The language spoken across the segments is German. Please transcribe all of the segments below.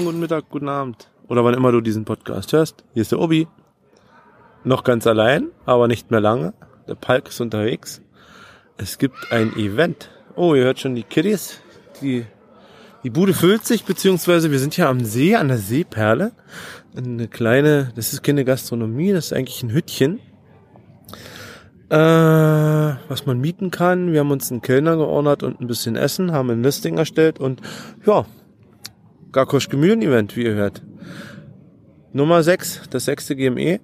Morgen, guten Mittag, guten Abend. Oder wann immer du diesen Podcast hörst. Hier ist der Obi. Noch ganz allein, aber nicht mehr lange. Der Palk ist unterwegs. Es gibt ein Event. Oh, ihr hört schon die Kiddies. Die, die Bude füllt sich, beziehungsweise wir sind hier am See, an der Seeperle. Eine kleine, das ist keine Gastronomie, das ist eigentlich ein Hüttchen. Äh, was man mieten kann. Wir haben uns einen Kellner geordert und ein bisschen Essen, haben ein Listing erstellt und ja, Garkosch Gemühlen Event, wie ihr hört. Nummer 6, das sechste GME.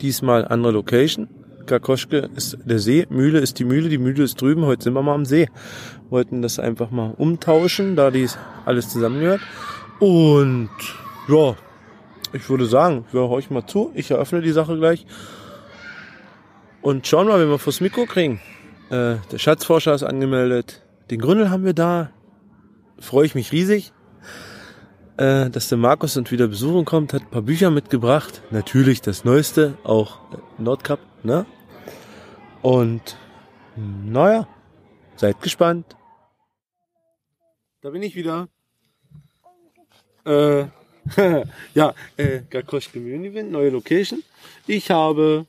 Diesmal andere Location. Garkoschke ist der See, Mühle ist die Mühle, die Mühle ist drüben, heute sind wir mal am See. Wollten das einfach mal umtauschen, da dies alles zusammengehört. Und ja, ich würde sagen, wir euch mal zu, ich eröffne die Sache gleich. Und schauen wir, wenn wir vors Mikro kriegen. Äh, der Schatzforscher ist angemeldet. Den Gründel haben wir da. Freue ich mich riesig. Äh, dass der Markus uns wieder besuchen kommt, hat ein paar Bücher mitgebracht. Natürlich das Neueste, auch Nordcup, ne? Und naja, seid gespannt. Da bin ich wieder. Äh, ja, äh, Garkosch Community Event, neue Location. Ich habe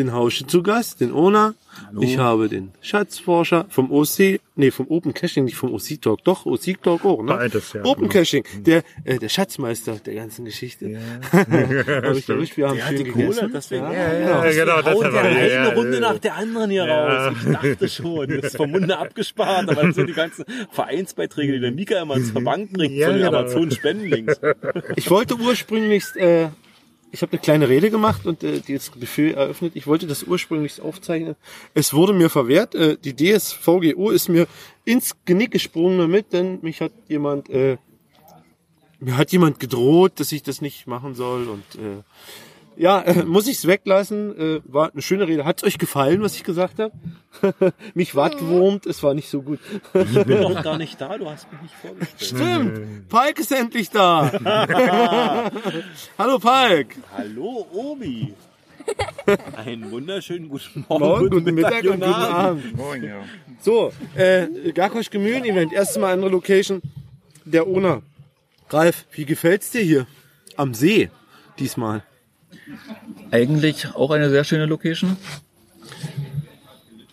den Hausche zu Gast, den Ona. Hallo. Ich habe den Schatzforscher vom OC, nee, vom Open Caching, nicht vom OC Talk, doch, OC Talk auch, ne? Beides, ja, Open genau. Caching, der, äh, der Schatzmeister der ganzen Geschichte. Ja. Hab ich erwischt, wir haben Der hat schön die Kohle, gegessen. deswegen- Ja, Ja, genau. ja, genau, das Haut eine Ja, Runde ja. nach der anderen hier raus. Ich dachte schon, das ist vom Munde abgespart, aber das sind die ganzen Vereinsbeiträge, die der Mika immer zur Bank bringt, Ja, von den genau. Amazon-Spendenlinks. Ich wollte ursprünglich, äh, ich habe eine kleine Rede gemacht und äh, die das Buffet eröffnet. Ich wollte das ursprünglich aufzeichnen. Es wurde mir verwehrt. Äh, die DSVGO ist mir ins Genick gesprungen damit, denn mich hat jemand, äh, mir hat jemand gedroht, dass ich das nicht machen soll und äh, ja, äh, muss ich's weglassen. Äh, war eine schöne Rede. Hat's euch gefallen, was ich gesagt habe? mich wattwurmt, es war nicht so gut. Ich bin noch gar nicht da, du hast mich nicht vorgestellt. Stimmt, Palk ist endlich da. Hallo Palk. Hallo, Obi. Einen wunderschönen guten Morgen, Morgen, guten Mittag und guten Abend. Moin, ja. So, äh, Garkosch Gemühlen Event, erstes Mal andere Location, der Owner. Ralf, wie gefällt's dir hier? Am See, diesmal. Eigentlich auch eine sehr schöne Location.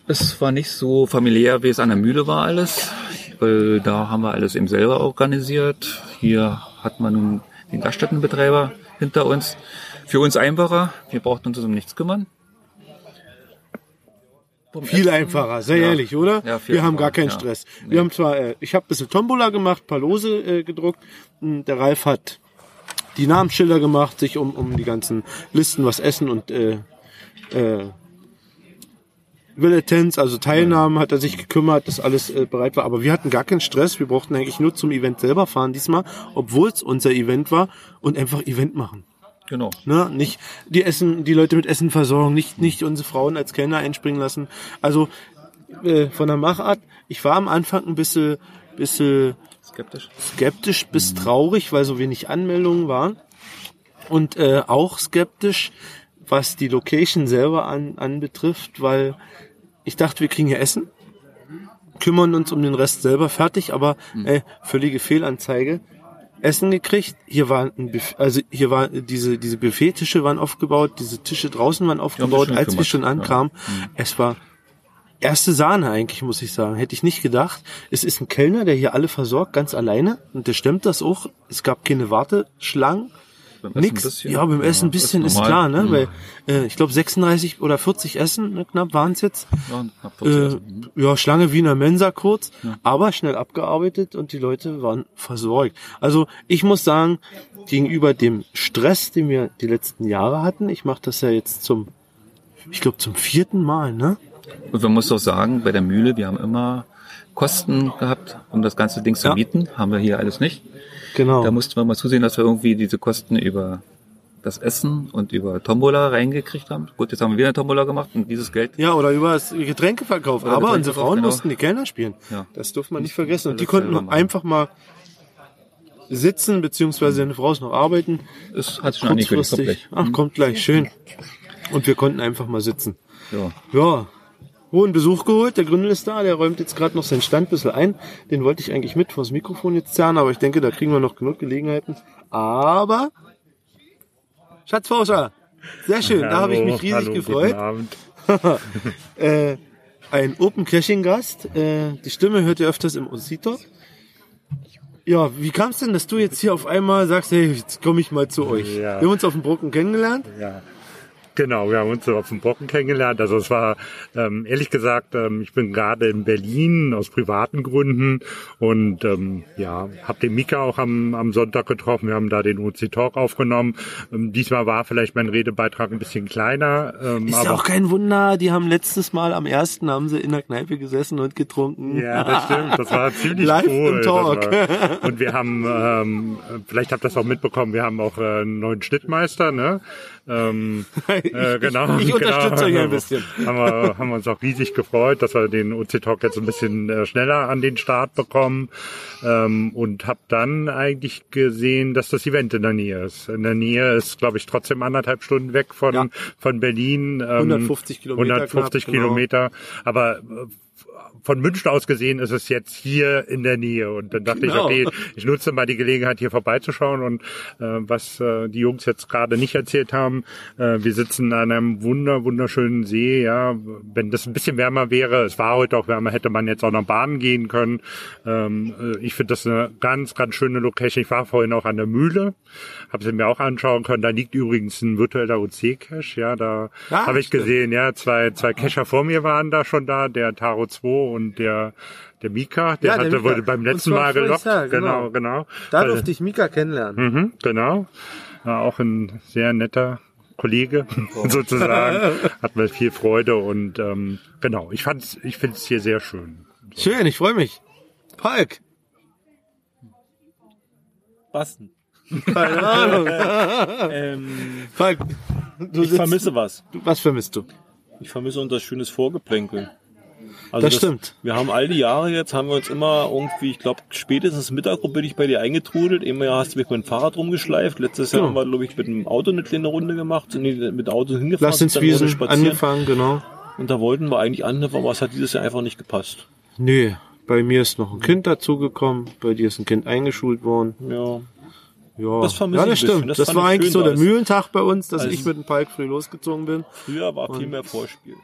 Es war nicht so familiär, wie es an der Mühle war alles, weil da haben wir alles eben selber organisiert. Hier hat man nun den Gaststättenbetreiber hinter uns. Für uns einfacher, wir brauchten uns um nichts kümmern. Viel einfacher, sehr Ja. ehrlich, oder? Ja, wir haben gar keinen ja. Stress. Nee. Wir haben zwar, äh, ich habe ein bisschen Tombola gemacht, paar Lose äh, gedruckt. Hm, Der Ralf hat die Namensschilder gemacht, sich um, um die ganzen Listen, was Essen und äh, äh, Villetenz, also Teilnahmen, hat er sich gekümmert, dass alles äh, bereit war. Aber wir hatten gar keinen Stress. Wir brauchten eigentlich nur zum Event selber fahren diesmal, obwohl es unser Event war und einfach Event machen. Genau. Ne? Nicht die Essen, die Leute mit Essen versorgen, nicht, nicht unsere Frauen als Kellner einspringen lassen. Also äh, von der Machart, ich war am Anfang ein bisschen, bisschen Skeptisch. skeptisch bis traurig, weil so wenig Anmeldungen waren. Und äh, auch skeptisch, was die Location selber an, anbetrifft, weil ich dachte, wir kriegen hier Essen, kümmern uns um den Rest selber fertig, aber äh, völlige Fehlanzeige. Essen gekriegt. Hier war ein Buff also hier war diese diese Buffettische waren aufgebaut, diese Tische draußen waren aufgebaut, als wir schon ja. ankamen. Es war erste Sahne eigentlich, muss ich sagen. Hätte ich nicht gedacht. Es ist ein Kellner, der hier alle versorgt, ganz alleine. Und der stemmt das auch. Es gab keine Warteschlangen. Beim Essen Nix. ein bisschen. ja, beim Essen ein bisschen ist, normal. klar, ne? Mhm. Weil äh, ich glaube 36 oder 40 Essen, ne, knapp waren es jetzt. Ja, knapp 40 Äh, Essen. ja, Schlange wie in der Mensa kurz, aber schnell abgearbeitet und die Leute waren versorgt. Also ich muss sagen, gegenüber dem Stress, den wir die letzten Jahre hatten, ich mache das ja jetzt zum, ich glaube zum vierten Mal, ne? Und man muss doch sagen, bei der Mühle, wir haben immer Kosten gehabt, um das ganze Ding zu Ja. mieten. Haben wir hier alles nicht. Genau. Da mussten wir mal zusehen, dass wir irgendwie diese Kosten über das Essen und über Tombola reingekriegt haben. Gut, jetzt haben wir wieder eine Tombola gemacht und dieses Geld. Ja, oder über das Getränkeverkauf. Oder Aber unsere Frauen genau. mussten die Kellner spielen. Ja. Das durfte man nicht vergessen. Und die konnten einfach mal sitzen, beziehungsweise eine Frau ist noch arbeiten. Es hat sich schon angekündigt, kommt Kurzfristig. gleich. Ach, kommt gleich, schön. Und wir konnten einfach mal sitzen. Ja. Ja, hohen Besuch geholt. Der Gründel ist da, der räumt jetzt gerade noch seinen Stand ein bisschen ein. Den wollte ich eigentlich mit vors Mikrofon jetzt zerren, aber ich denke, da kriegen wir noch genug Gelegenheiten. Aber Schatzforscher, sehr schön, da habe ich mich riesig hallo, gefreut. Guten Abend. äh, ein Open Caching Gast. Äh, die Stimme hört ihr öfters im Ositor. Ja, wie kam es denn, dass du jetzt hier auf einmal sagst, hey, jetzt komme ich mal zu euch? Ja. Wir haben uns auf dem Brocken kennengelernt. Ja. Genau, wir haben uns so auf dem Brocken kennengelernt. Also es war, ähm, ehrlich gesagt, ähm, ich bin gerade in Berlin aus privaten Gründen und ähm, ja, habe den Mika auch am, am Sonntag getroffen. Wir haben da den OC Talk aufgenommen. Ähm, diesmal war vielleicht mein Redebeitrag ein bisschen kleiner. Ähm, Ist aber auch kein Wunder, die haben letztes Mal am ersten haben sie in der Kneipe gesessen und getrunken. Ja, das stimmt. Das war ziemlich Live cool. im Talk. Und wir haben, ähm, vielleicht habt ihr das auch mitbekommen, wir haben auch äh, einen neuen Schnittmeister, ne? Ähm, äh, genau. ich unterstütze genau. euch ein bisschen. Haben wir, haben wir uns auch riesig gefreut, dass wir den OC Talk jetzt ein bisschen äh, schneller an den Start bekommen. Ähm, und habe dann eigentlich gesehen, dass das Event in der Nähe ist. In der Nähe ist, glaube ich, trotzdem anderthalb Stunden weg von, Ja. von Berlin. Ähm, 150 Kilometer 150 knapp, genau. Kilometer. Aber äh, von München aus gesehen ist es jetzt hier in der Nähe. Und dann dachte Genau. ich, okay, ich nutze mal die Gelegenheit, hier vorbeizuschauen. Und äh, was äh, die Jungs jetzt gerade nicht erzählt haben, äh, wir sitzen an einem wunder, wunderschönen See. Ja, wenn das ein bisschen wärmer wäre, es war heute auch wärmer, hätte man jetzt auch noch Bahnen gehen können. Ähm, äh, ich finde das eine ganz, ganz schöne Location. Ich war vorhin auch an der Mühle, habe sie mir auch anschauen können. Da liegt übrigens ein virtueller OC-Cache. Ja, da Ah, habe ich gesehen, ja, zwei, zwei Cacher vor mir waren da schon da, der Taro 2 und der, der Mika, der Ja, der hatte Mika. wurde beim letzten Mal gelockt. Jahr, genau, genau. genau. Da Also- durfte ich Mika kennenlernen. Mhm, genau. Ja, auch ein sehr netter Kollege sozusagen. Hat mir viel Freude und ähm, genau, ich fand's, ich finde es hier sehr schön. Schön, ich freue mich. Palk, Basten. keine Ahnung. Ähm, Falk, du ich sitzt, vermisse was. du, was vermisst du? Ich vermisse unser schönes Vorgeplänkel. Also Das stimmt. Wir haben all die Jahre jetzt, haben wir uns immer irgendwie, ich glaube, spätestens Mittag bin ich bei dir eingetrudelt. Immer Jahr hast du mich mit dem Fahrrad rumgeschleift. Letztes Jahr Genau. haben wir, glaube ich, mit dem Auto eine kleine Runde gemacht. Sind mit dem Auto hingefahren. Lass uns Wiesen spazieren. angefangen, genau. Und da wollten wir eigentlich anfangen, aber es hat dieses Jahr einfach nicht gepasst. Nö, bei mir ist noch ein Kind dazugekommen, bei dir ist ein Kind eingeschult worden. Ja. Ja, Das vermisse ja, das stimmt. Das Das, war ich eigentlich schön, so der Mühlentag bei uns, dass als- ich mit dem Palk früh losgezogen bin. Früher war viel mehr Vorspiel.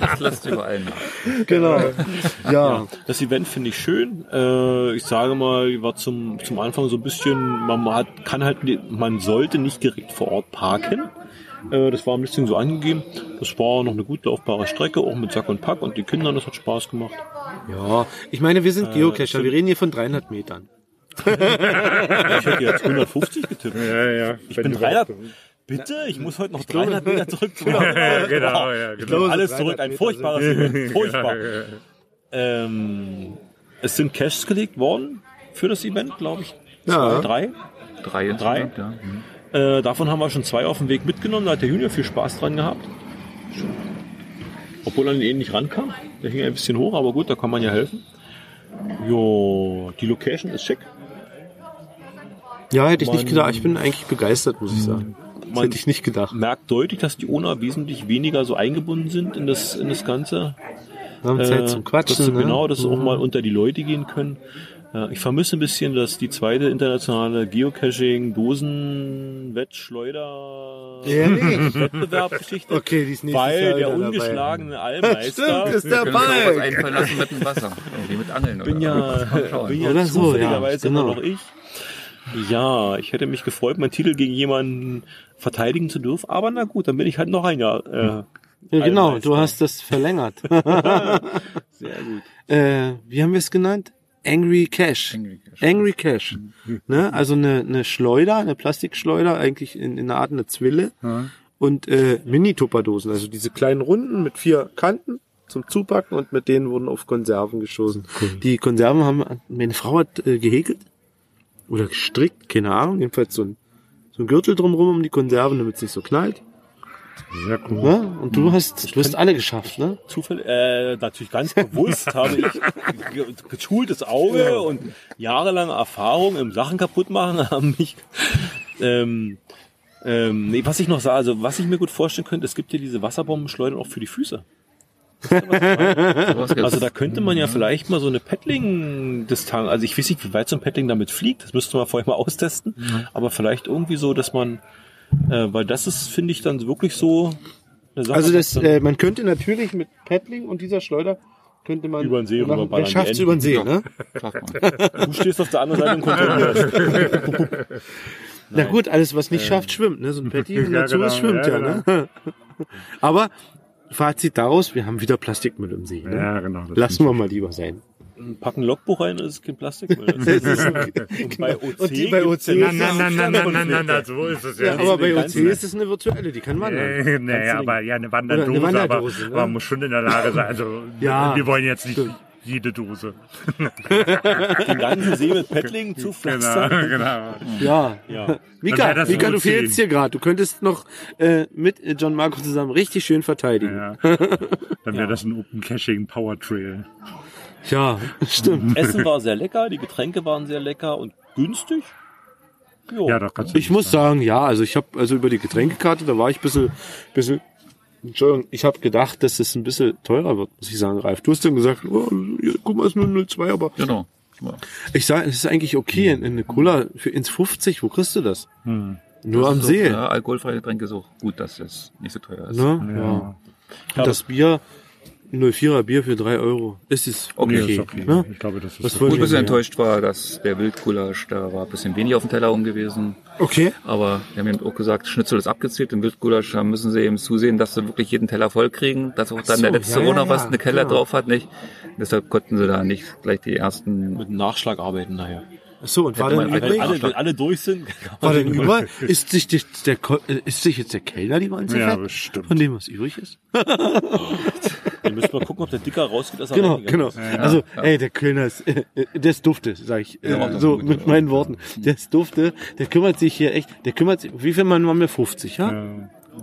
Das lässt überall nach. Genau. Ja, Das Event finde ich schön. Äh, ich sage mal, war zum, zum Anfang so ein bisschen, man hat, kann halt, man sollte nicht direkt vor Ort parken. Äh, das war ein bisschen so angegeben. Das war noch eine gut laufbare Strecke, auch mit Sack und Pack und die Kinder, das hat Spaß gemacht. ja. Ich meine, wir sind Geocacher. Wir reden hier von 300 Metern. Ich hätte jetzt 150 getippt. Ja, ja. Ich bin 300. Bitte? Ich muss heute noch 300 Meter zurück zum Auto. genau, ja, Ich genau. glaube, alles 300 zurück. Ein furchtbares Event. Furchtbar. Ähm, es sind Caches gelegt worden für das Event, glaube ich. Ja. Zwei, drei. Drei insgesamt, ja. Mhm. Äh, davon haben wir schon zwei auf dem Weg mitgenommen. Da hat der Junior viel Spaß dran gehabt. Obwohl er an den eh nicht rankam. Der hing ein bisschen hoch, aber gut, da kann man ja helfen. Jo, die Location ist schick. Ja, hätte ich nicht Man- gedacht. Ich bin eigentlich begeistert, muss ich sagen. Das Man hätte ich nicht gedacht. merkt deutlich, dass die Ona wesentlich weniger so eingebunden sind in das, in das Ganze. Wir haben Zeit zum Äh, Quatschen. dass sie, ne? Genau, dass sie auch mal unter die Leute gehen können. Ja, ich vermisse ein bisschen, dass die zweite internationale Geocaching, Dosen, Wettschleuder, Ehrlich? Wettbewerbgeschichte. Okay, die ist Weil der ungeschlagene Allmeister. Stimmt, ist der Palk. einfallen lassen mit dem Wasser. Irgendwie mit Angeln bin oder ja, bin ja Oder so, zufälligerweise ja, genau. immer noch ich. Ja, ich hätte mich gefreut, meinen Titel gegen jemanden verteidigen zu dürfen, aber na gut, dann bin ich halt noch ein Jahr. Äh, Ja, genau, Allmeister. du hast das verlängert. Sehr gut. äh, wie haben wir es genannt? Angry Cash. Angry Cash. Angry Cash. Ne? Also eine, eine Schleuder, eine Plastikschleuder, eigentlich in, in einer Art eine Zwille. Und äh, Mini-Tupperdosen, also diese kleinen Runden mit vier Kanten zum Zupacken und mit denen wurden auf Konserven geschossen. Die Konserven haben, meine Frau hat äh, gehäkelt oder gestrickt, keine Ahnung, jedenfalls so ein, so ein Gürtel drumrum um die Konserven, damit es nicht so knallt. Sehr cool. Ne? Und du hast, du hast alle geschafft, ne? Zufall, äh, natürlich ganz bewusst habe ich ge- geschultes Auge und jahrelange Erfahrung im Sachen kaputt machen haben mich ähm, Ähm, nee, was ich noch sah, also was ich mir gut vorstellen könnte, es gibt ja diese Wasserbombenschleudern auch für die Füße. Also da könnte man ja vielleicht mal so eine Paddling-Distanz, also ich weiß nicht, wie weit so ein Paddling damit fliegt, das müsste man vorher mal austesten, aber vielleicht irgendwie so, dass man, äh, weil das ist, finde ich, dann wirklich so eine Sache, Also das, äh, man könnte natürlich mit Paddling und dieser Schleuder könnte man Über den See machen, rüberballern, wer schafft's die über den See, Ja. ne? Schafft man. du stehst auf der anderen Seite und kontrollierst. Na gut, alles was nicht schafft, schwimmt, ne? So ein Patty Ja, dazu genau, es schwimmt ja, ja, ne? Aber Fazit daraus, wir haben wieder Plastikmüll im See. Ne? Ja, genau. das Lassen wir mal lieber sein. Packen ein Logbuch rein, das ist kein Plastikmüll. Das ist und bei OC, Und die bei OC nein, nein, nein, nein, nein, nein, nein, so ist es ja. Ja, aber bei OC ist es eine virtuelle, die kann wandern. Äh, naja, aber ja, eine Wanderdose, eine Wanderdose, aber, ne? aber man muss schon in der Lage sein. Also Ja, wir wollen jetzt nicht jede Dose. den ganzen See mit Paddling zu Genau, pflastern. genau. Ja. Ja. Mika, Mika, du fehlst hier gerade. Du könntest noch äh, mit äh, John Marco zusammen richtig schön verteidigen. Ja. Dann wäre das ein Open Caching Power Trail. Ja, stimmt. Essen war sehr lecker, die Getränke waren sehr lecker und günstig. Jo. Ja, doch kannst du Ich muss sagen, ja, also ich habe also über die Getränkekarte, da war ich ein bisschen, bisschen Entschuldigung, ich habe gedacht, dass es ein bisschen teurer wird, muss ich sagen, Ralf. Du hast dann gesagt, oh, guck mal, es ist nur 02, aber Genau. Ja. ich sage, es ist eigentlich okay, in, in eine Cola für ins 50, wo kriegst du das? Nur am So, See. Ja, alkoholfreie Getränke ist auch gut, dass das nicht so teuer ist. Ne? Ja. Und das Bier, 04er Bier für 3 Euro, ist es okay. Okay, ist okay. Ne? Ich glaube, das ist Was Wo ich ein bisschen Ja. enttäuscht war, dass der Wildgulasch, da war ein bisschen wenig auf dem Teller um gewesen. Okay. Aber wir haben eben auch gesagt, Schnitzel ist abgezählt, im Wildgulasch da müssen sie eben zusehen, dass sie wirklich jeden Teller voll kriegen, dass auch dann so, der letzte ja, ja, noch was ja, eine Keller genau. drauf hat, nicht? Deshalb konnten sie da nicht gleich die ersten Mit dem Nachschlag arbeiten nachher. So, und war Hätte dann man Wenn übrig? alle, wenn alle durch sind, War denn über? Ist sich, der, Ko- äh, ist sich jetzt der Kellner die Ja, bestimmt. Von dem, was übrig ist? dann müssen wir gucken, ob der Dicker rausgeht, dass er Genau, genau. ist. Also, ey, der Kellner ist, äh, äh, der ist dufte, sag ich, äh, Ja, so gut, mit ja. meinen Worten. Der ist dufte, der kümmert sich hier echt, der kümmert sich, wie viel Mann waren wir? 50, ja?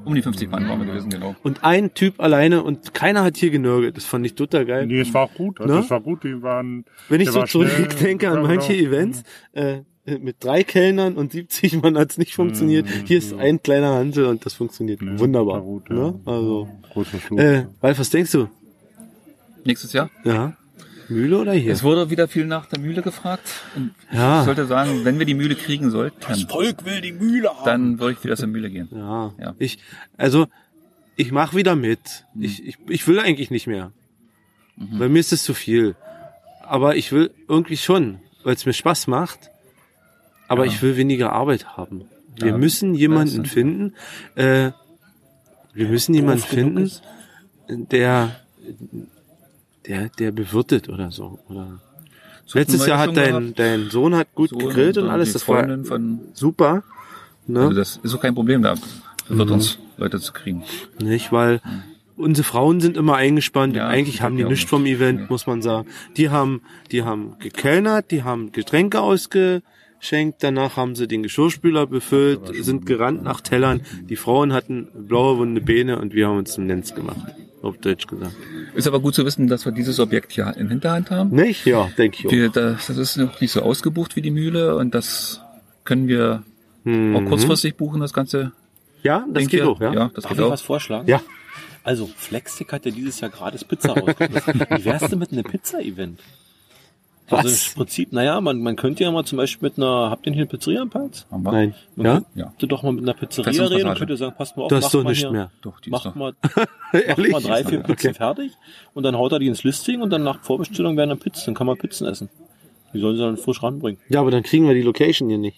um die 50 Mann waren wir gewesen, genau. Und ein Typ alleine und keiner hat hier genörgelt. Das fand ich total geil. Nee, es war auch gut. Also Ne? es war gut. Die waren. Wenn ich so war schnell. zurückdenke an Ja, manche genau. Events, äh, äh, mit drei Kellnern und 70 Mann hat's nicht funktioniert. Hier ist ein kleiner Hansel und das funktioniert Ja, wunderbar. gut, ja. ne? Also, Großer Flug. äh, Ralf, was denkst du? Nächstes Jahr? Ja? Mühle oder hier? Es wurde wieder viel nach der Mühle gefragt. Und Ja. Ich sollte sagen, wenn wir die Mühle kriegen sollten, Volk will die Mühle haben. dann würde ich wieder zur Mühle gehen. Ja. Ja. Ich, also, ich mach wieder mit. Ich, ich, ich will eigentlich nicht mehr. Bei mir ist es zu viel. Aber ich will irgendwie schon, weil es mir Spaß macht. Aber ich will weniger Arbeit haben. Wir Ja. müssen jemanden finden, äh, wir müssen jemanden finden, der, der, der bewirtet oder so. Oder Letztes wir Jahr ja hat dein, gehabt. dein Sohn hat gut So, gegrillt und alles. Das war super. Ne? also das ist auch kein Problem da. Wird Mhm. uns Leute zu kriegen. Nicht, weil unsere Frauen sind immer eingespannt Ja, eigentlich haben die ja nichts vom. Event, Nee. muss man sagen. Die haben, die haben gekellnert, die haben Getränke ausgeschenkt, danach haben sie den Geschirrspüler befüllt, sind gerannt nach Tellern. Die Frauen hatten blaue wunde Beine und wir haben uns zum Nenz gemacht. Auf Deutsch gesagt. Ist aber gut zu wissen, dass wir dieses Objekt hier in Hinterhand haben. Nicht? Ja, denke ich auch. Wir, das, das ist noch nicht so ausgebucht wie die Mühle und das können wir Mhm. auch kurzfristig buchen, das Ganze. Ja, das geht ich. auch, ja. Ja, das Darf geht ich auch. was vorschlagen? Ja. Also, Flexstick hat ja dieses Jahr gratis Pizza rausgebracht. Wie wär's denn mit einem Pizza-Event? Also Was? im Prinzip, naja, man, man könnte ja mal zum Beispiel mit einer, habt ihr hier eine Pizzeria am Palz? Haben wir? Nein. Man Ja? könnte Ja. doch mal mit einer Pizzeria reden und könnte sagen, passt mal auf, Das macht doch mal nicht hier, mehr. Doch, die ist macht mal, macht mal drei, vier Pizzen Okay. fertig und dann haut er die ins Listing und dann nach Vorbestellung werden dann Pizzen, dann kann man Pizzen essen. Die sollen sie dann frisch ranbringen. Ja, aber dann kriegen wir die Location hier nicht.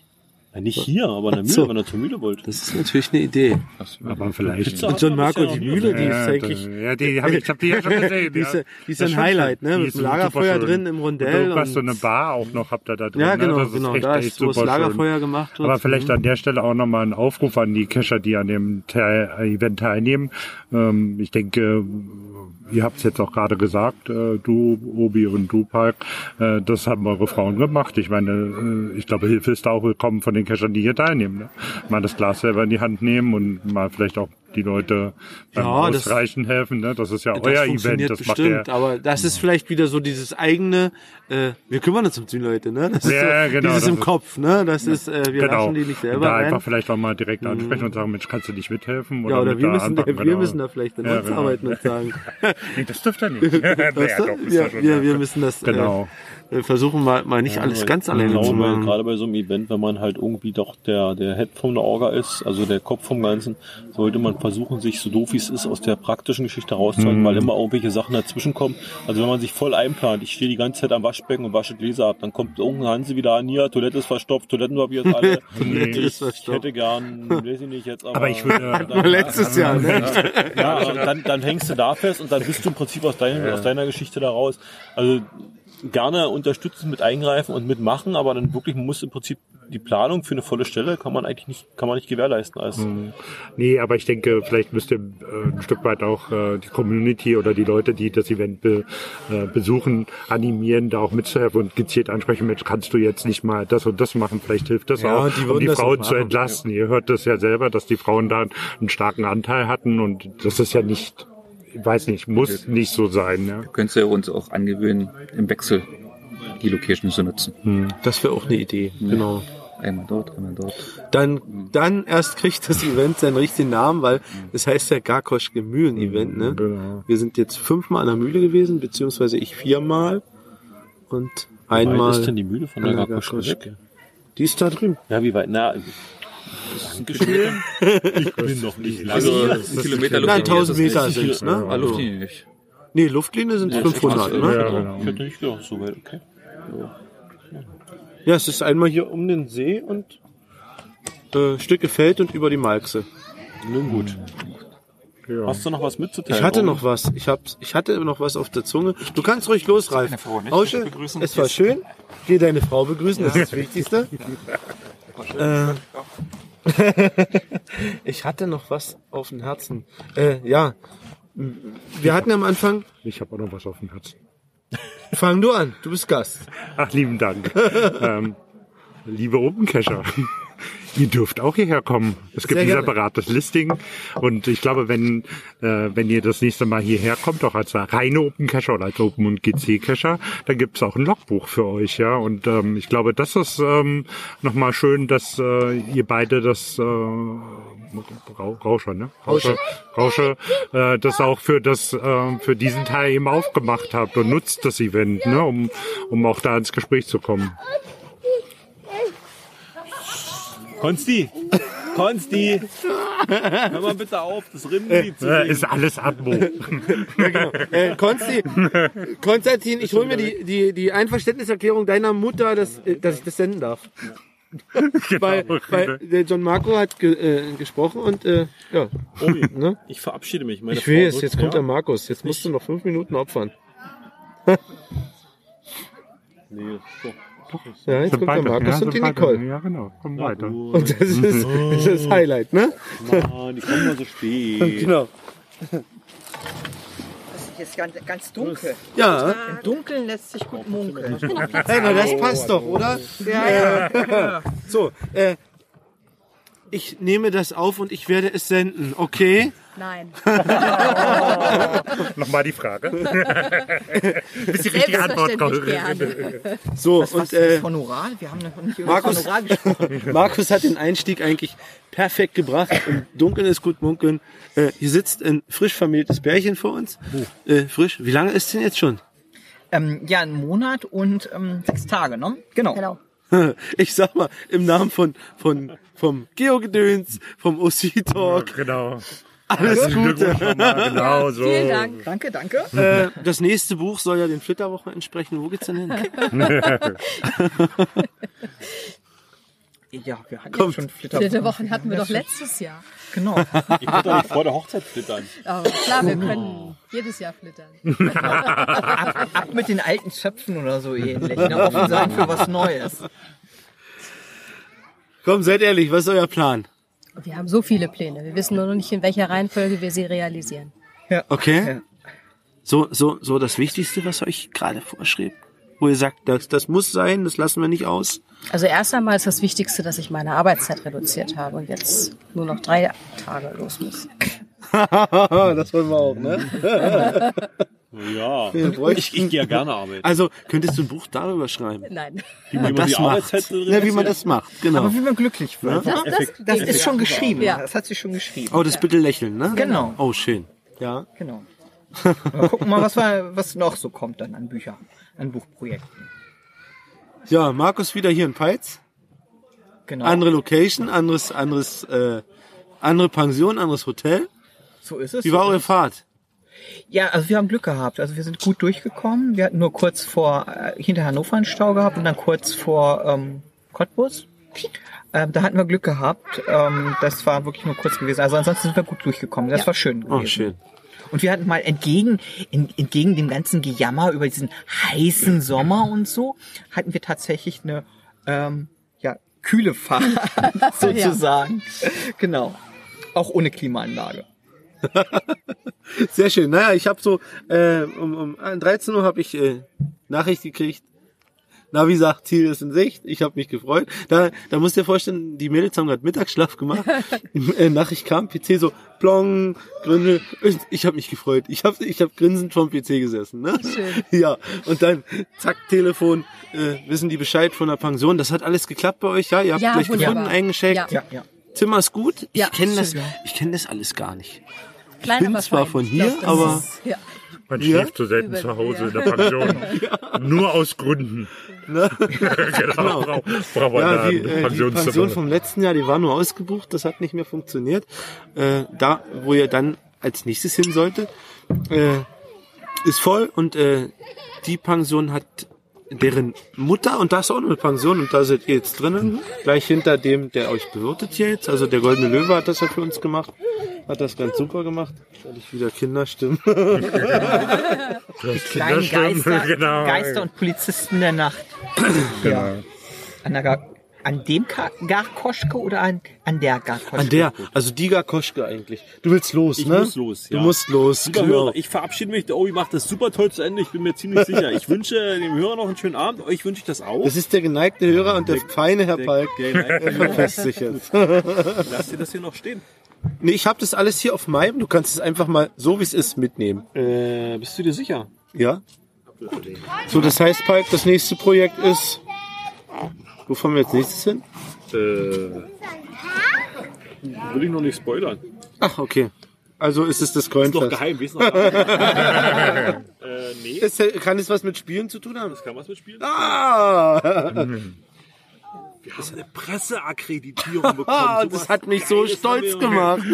Ja, nicht hier, aber in der Ach so. Mühle, wenn ihr zur Mühle wollt. Das ist natürlich eine Idee. Das Aber vielleicht. Und John Marco, die Mühle, die ist eigentlich ja, die habe ich, ich habe die ja schon gesehen. Die ist, ja. die ist Das ein Highlight, ne? Mit ist Lagerfeuer drin im Rondell. Und irgendwas, so und- eine Bar auch noch habt ihr da drin. Ja, ne? genau, Das ist genau. echt- Da echt ist, wo das super schön. Lagerfeuer gemacht wird. Aber vielleicht Mhm. an der Stelle auch nochmal ein Aufruf an die Kescher, die an dem Te Event teilnehmen. Ähm, ich denke, ihr habt es jetzt auch gerade gesagt, äh, du, Obi und du, Park, äh, das haben eure Frauen gemacht. Ich meine, äh, ich glaube, Hilfe ist da auch willkommen von den Keschern, die hier teilnehmen. Ne? Mal das Glas selber in die Hand nehmen und mal vielleicht auch die Leute beim Ja, das- Ausreichen helfen. Ne? Das ist ja Das euer Event. Das bestimmt, aber das ist vielleicht wieder so dieses eigene, äh, wir kümmern uns um die Leute, ne? Das ist Ja, so, genau, dieses im ist- Kopf, ne? Das ist, äh, wir Genau. lassen die nicht selber da rein. Mhm. einfach vielleicht auch mal direkt ansprechen und sagen, Mensch, kannst du nicht mithelfen? ja, oder wir da müssen, anpacken? wir Genau. müssen da vielleicht in Ja, uns genau. arbeiten und sagen, Nee, das dürft ihr nicht. ja, doch, ist wir, ja wir, wir müssen das Genau. äh, äh, versuchen mal, mal nicht alles Ja, ganz ich alleine glaube, zu machen. Gerade bei so einem Event, wenn man halt irgendwie doch der, der Head von der Orga ist, also der Kopf vom Ganzen, sollte man versuchen, sich so doof wie es ist, aus der praktischen Geschichte rauszuhalten, Mhm. weil immer irgendwelche Sachen dazwischen kommen. Also wenn man sich voll einplant, ich stehe die ganze Zeit am Waschbecken und wasche Gläser ab, dann kommt irgendein Hanse wieder an, hier, Toilette ist verstopft, Toilettenpapier ist alle. Toilette ich ist verstopft. hätte gern, weiß ich nicht jetzt, aber... Aber ich würde- dann, Letztes Jahr, ne? ja, und dann, dann hängst du da fest und dann bist du im Prinzip aus, deiner aus deiner Geschichte da raus. Also gerne unterstützen, mit eingreifen und mitmachen, aber dann wirklich, muss im Prinzip die Planung für eine volle Stelle kann man eigentlich nicht, kann man nicht gewährleisten als Nee, aber ich denke, vielleicht müsst ihr äh, ein Stück weit auch äh, die Community oder die Leute, die das Event be, äh, besuchen, animieren, da auch mitzuhelfen und gezielt ansprechen, Mensch, kannst du jetzt nicht mal das und das machen? Vielleicht hilft das Ja, auch, die um die Frauen zu entlasten. Ihr hört das ja selber, dass die Frauen da einen starken Anteil hatten und das ist ja nicht, ich weiß nicht, muss nicht so sein. Ja? Könnt ihr uns auch angewöhnen, im Wechsel die Location zu nutzen. Das wäre auch eine Idee, genau. Einmal dort, einmal dort. Dann, dann erst kriegt das Event seinen richtigen Namen, weil es heißt ja Garkoschke Mühlen Event, ne? Genau. Wir sind jetzt fünfmal an der Mühle gewesen, beziehungsweise ich viermal und Wie weit einmal. ist denn die Mühle von der der Garkoschke Garkoschke. Die ist da drüben. Ja, wie weit? Na, das ist ein Kilometer. Ich bin noch nicht lange. Also, ein Kilometer Nein, Luftlinie 1000 ist Meter das sind nicht. es, ne? Ah, Luftlinie nicht. Nee, Luftlinie sind 500, Ja, ne? genau. Ich hätte nicht gedacht, so weit, okay. Ja, es ist einmal hier um den See und äh, Stücke Feld und über die Malxe. Nun gut. Ja. Hast du noch was mitzuteilen? Ich hatte noch was. Ich hab's, ich hatte noch was auf der Zunge. Du kannst ruhig los, Ralf. Deine Frau nicht Ausche, es war schön. Geh deine Frau begrüßen, das ist das Wichtigste. Äh, ich hatte noch was auf dem Herzen. Äh, ja, wir hatten am Anfang, Ich habe auch noch was auf dem Herzen. fang du an, du bist Gast. Ach, lieben Dank. ähm, liebe Opencasher, ihr dürft auch hierher kommen. Es gibt ein separates Listing und ich glaube, wenn, äh, wenn ihr das nächste Mal hierher kommt, auch als reine Opencasher oder als Open- und GC-Cacher, dann gibt es auch ein Logbuch für euch, ja. Und ähm, ich glaube, das ist ähm, nochmal schön, dass äh, ihr beide das äh, Rau- Rauscher, ne? Rauscher, Rauscher, äh, das auch für das äh, für diesen Teil eben aufgemacht habt und nutzt das Event, ne, um um auch da ins Gespräch zu kommen. Konsti! Konsti! Hör mal bitte auf, das Rindenlied zu Äh, singen. ist alles Atmo. Äh, Konsti, Konstantin, ich hole mir die, die, die Einverständniserklärung deiner Mutter, dass, äh, dass ich das senden darf. weil, weil der John Marco hat ge, äh, gesprochen und äh, ja. Obi, Ne? ich verabschiede mich. Meine Ich will Frau es, jetzt kommt ja. der Markus. Jetzt musst du noch fünf Minuten opfern. Nee, so. Ja, jetzt kommt der Markus und die Nicole. Ja, genau. Komm weiter. Und das ist das, ist das Highlight, ne? Mann, die kommen mal so spät. Genau. Es ist ganz, ganz dunkel. Ja, Im Dunkeln lässt sich gut munkeln. hey, na, das passt doch, oder? Ja, ja. So, äh, ich nehme das auf und ich werde es senden, okay? Nein. Nochmal die Frage. Bis die richtige Antwort kommt. So, Was und das äh, Honorar? Wir haben noch nicht über Markus- das Honorar gesprochen. Markus hat den Einstieg eigentlich perfekt gebracht. Im Dunkeln ist gut munkeln. Äh, hier sitzt ein frisch vermähltes Pärchen vor uns. Äh, frisch. Wie lange ist denn jetzt schon? Ähm, ja, ein Monat und ähm, sechs Tage, ne? Genau. Genau. Ich sag mal, im Namen von, von, vom Geogedöns, vom OC Talk, Genau. Alles Gute. genau so. Vielen Dank. Danke, danke. Äh, das nächste Buch soll ja den Flitterwochen entsprechen. Wo geht's denn hin? Ja, wir hatten Komm. ja schon Flitter. Vierte Wochen hatten wir doch letztes Jahr. Genau. Ich würde doch nicht vor der Hochzeit flittern. Aber klar, wir können jedes Jahr flittern. Ab mit den alten Zöpfen oder so ähnlich. Ne? Offen sein für was Neues. Komm, seid ehrlich, was ist euer Plan? Wir haben so viele Pläne. Wir wissen nur noch nicht, in welcher Reihenfolge wir sie realisieren. Okay? So, so, so das Wichtigste, was euch gerade vorschreibt. Wo ihr sagt, das, das muss sein, das lassen wir nicht aus. Also erst einmal ist das Wichtigste, dass ich meine Arbeitszeit reduziert habe und jetzt nur noch drei Tage los muss. das wollen wir auch, ne? Ja, ich, ich gehe ja gerne arbeiten. Also, könntest du ein Buch darüber schreiben? Nein. Wie man das die macht. So Ja, wie man das macht, genau. Aber wie man glücklich wird. Das, das, Das ist schon geschrieben. Ja. Das hat sie schon geschrieben. Oh, das bitte lächeln, ne? Genau. Oh, schön. Ja. Genau. Mal gucken mal, was, wir, was noch so kommt dann an Büchern, an Buchprojekten. Ja, Markus wieder hier in Peitz. Genau. Andere Location, anderes, anderes, äh, andere Pension, anderes Hotel. so ist es. Wie war eure Fahrt? Ja, also wir haben Glück gehabt. Also wir sind gut durchgekommen. Wir hatten nur kurz vor äh, hinter Hannover einen Stau gehabt und dann kurz vor ähm, Cottbus. Ähm, da hatten wir Glück gehabt. Ähm, das war wirklich nur kurz gewesen. Also ansonsten sind wir gut durchgekommen. Das war schön gewesen. Oh, schön. Und wir hatten mal entgegen, in, entgegen dem ganzen Gejammer über diesen heißen Sommer und so, hatten wir tatsächlich eine ähm, ja, kühle Fahrt sozusagen. Genau. Auch ohne Klimaanlage. Sehr schön. Naja, ich habe so, äh, um, um 13 Uhr habe ich äh, Nachricht gekriegt. Navi sagt, Ziel ist in Sicht. Ich habe mich gefreut. Da, da musst du dir vorstellen, die Mädels haben gerade Mittagsschlaf gemacht. äh, Nachricht kam, PC so, plong, Gründe. Ich habe mich gefreut. Ich habe ich hab grinsend vorm PC gesessen. Ne? Schön. Ja, und dann, zack, Telefon, äh, wissen die Bescheid von der Pension. Das hat alles geklappt bei euch, ja? Ihr habt Ja, gleich wunderbar. gefunden, eingeschickt. Ja. Ja, ja. Zimmer ist gut. Ich Ja, kenne das, ich kenne das alles gar nicht. Klein, bin aber zwar fein. von hier, glaub, aber- ist- Ja. Man Ja? schläft so selten Über- zu Hause in ja. der Pension. Nur aus Gründen. genau. Braucht braucht man Ja, die, äh, die. Pension vom letzten Jahr, die war nur ausgebucht, das hat nicht mehr funktioniert. Äh, da, wo ihr dann als nächstes hin sollte, äh, ist voll und äh, die Pension hat deren Mutter und da ist auch noch eine Pension und da seid ihr jetzt drinnen, gleich hinter dem, der euch bewirtet hier jetzt. Also der Goldene Löwe hat das ja für uns gemacht, hat das ganz super gemacht. Soll ich wieder Kinderstimmen? Kleine Kinderstimmen, Geister, genau. Geister und Polizisten der Nacht. Ja. An, der Gar an dem Ka Garkoschke oder an, an der Garkoschke? An der, also die Gakoschke eigentlich. Du willst los, Ich ne? muss los, Du ja. musst los, Lieber genau. Hörer, ich verabschiede mich. Der Obi macht das super toll zu Ende. Ich bin mir ziemlich sicher. Ich wünsche dem Hörer noch einen schönen Abend. Euch wünsche ich das auch. Das ist der geneigte Hörer und der feine Herr Der- Palk. der- Er verfasst sich jetzt. Lasst ihr das hier noch stehen. Nee, ich habe das alles hier auf meinem. Du kannst es einfach mal so wie es ist mitnehmen. Äh, bist du dir sicher? Ja? So, das heißt, Palk, das nächste Projekt ist. Wo fahren wir jetzt nächstes hin? Äh, will ich noch nicht spoilern. Ach, okay. Also ist es das Ist noch Coinfest. geheim. Wie ist noch geheim? äh, nee. Ist, kann es was mit Spielen zu tun haben? Das kann was mitspielen. Ah! Wir haben eine Presseakkreditierung bekommen. ah das hat mich so Geiles stolz gemacht.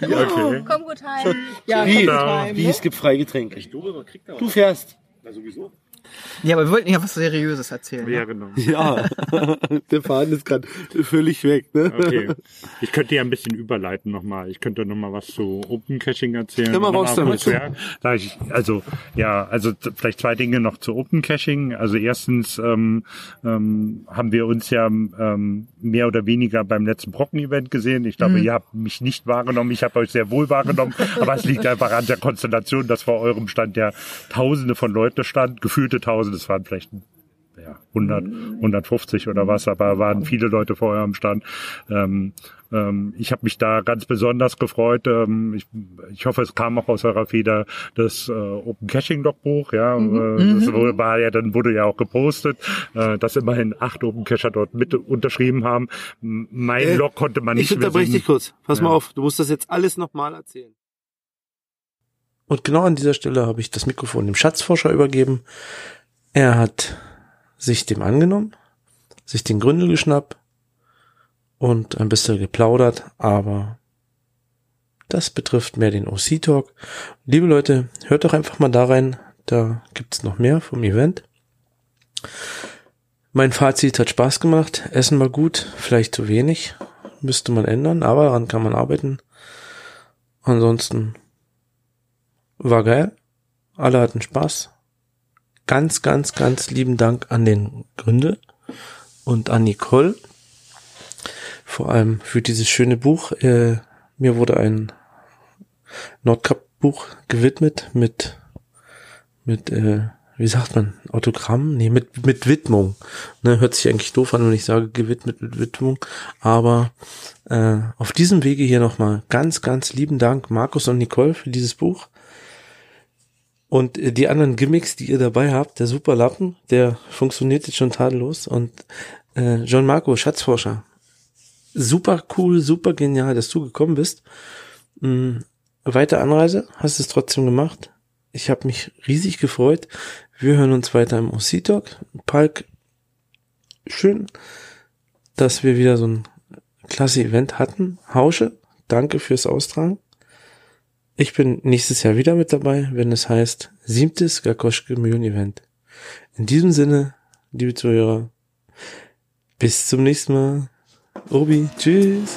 Okay. Komm gut heim. Ja, Wie? Time, Wie? ne? Es gibt Freigetränke. Ich glaube, man kriegt da Du was. fährst. Na, sowieso. Ja, aber wir wollten ja was Seriöses erzählen. Ne? Ja, genau. Ja. Der Faden ist gerade völlig weg, ne? Okay. Ich könnte ja ein bisschen überleiten nochmal. Ich könnte nochmal was zu Open Caching erzählen. Immer raus damit. kurz, Ja, da ich, also, ja, also vielleicht zwei Dinge noch zu Open Caching. Also erstens ähm, ähm, haben wir uns ja ähm, mehr oder weniger beim letzten Brocken-Event gesehen. Ich glaube, ihr habt mich nicht wahrgenommen. Ich habe euch sehr wohl wahrgenommen. aber es liegt einfach an der Konstellation, dass vor eurem Stand ja Tausende von Leute stand. Gefühlte Tausende. Es waren vielleicht ja, 100, 150 oder was, aber waren viele Leute vorher am Stand. Ähm, ähm, ich habe mich da ganz besonders gefreut. Ähm, ich, ich hoffe, es kam auch aus eurer Feder das äh, Open Caching Logbuch. Ja, äh, das wurde, war ja dann wurde ja auch gepostet, äh, dass immerhin acht Open Cacher dort mit unterschrieben haben. Mein Äh, Log konnte man nicht Ich unterbreche dich kurz. Pass mal Ja. auf, du musst das jetzt alles nochmal erzählen. Und genau an dieser Stelle habe ich das Mikrofon dem Schatzforscher übergeben. Er hat sich dem angenommen, sich den Gründel geschnappt und ein bisschen geplaudert, aber das betrifft mehr den OC-Talk. Liebe Leute, hört doch einfach mal da rein, da gibt's noch mehr vom Event. Mein Fazit hat Spaß gemacht, Essen war gut, vielleicht zu wenig, müsste man ändern, aber daran kann man arbeiten. Ansonsten war geil, alle hatten Spaß. Ganz, ganz, ganz lieben Dank an den Gründel und an Nicole. Vor allem für dieses schöne Buch. Äh, mir wurde ein Nordcup-Buch gewidmet mit, mit, äh, wie sagt man, Autogramm? Nee, mit, mit Widmung. Ne, hört sich eigentlich doof an, wenn ich sage gewidmet mit Widmung. Aber Äh, auf diesem Wege hier nochmal ganz, ganz lieben Dank, Markus und Nicole, für dieses Buch. Und die anderen Gimmicks, die ihr dabei habt, der Superlappen, der funktioniert jetzt schon tadellos. Und äh, John Marco, Schatzforscher, super cool, super genial, dass du gekommen bist. Mhm. Weiter Anreise, hast es trotzdem gemacht. Ich habe mich riesig gefreut. Wir hören uns weiter im OC Talk. Palk, schön, dass wir wieder so ein klasse Event hatten. Hausche, danke fürs Austragen. Ich bin nächstes Jahr wieder mit dabei, wenn es heißt siebtes Gakoschke Million Event. In diesem Sinne, liebe Zuhörer, bis zum nächsten Mal. Obi, tschüss.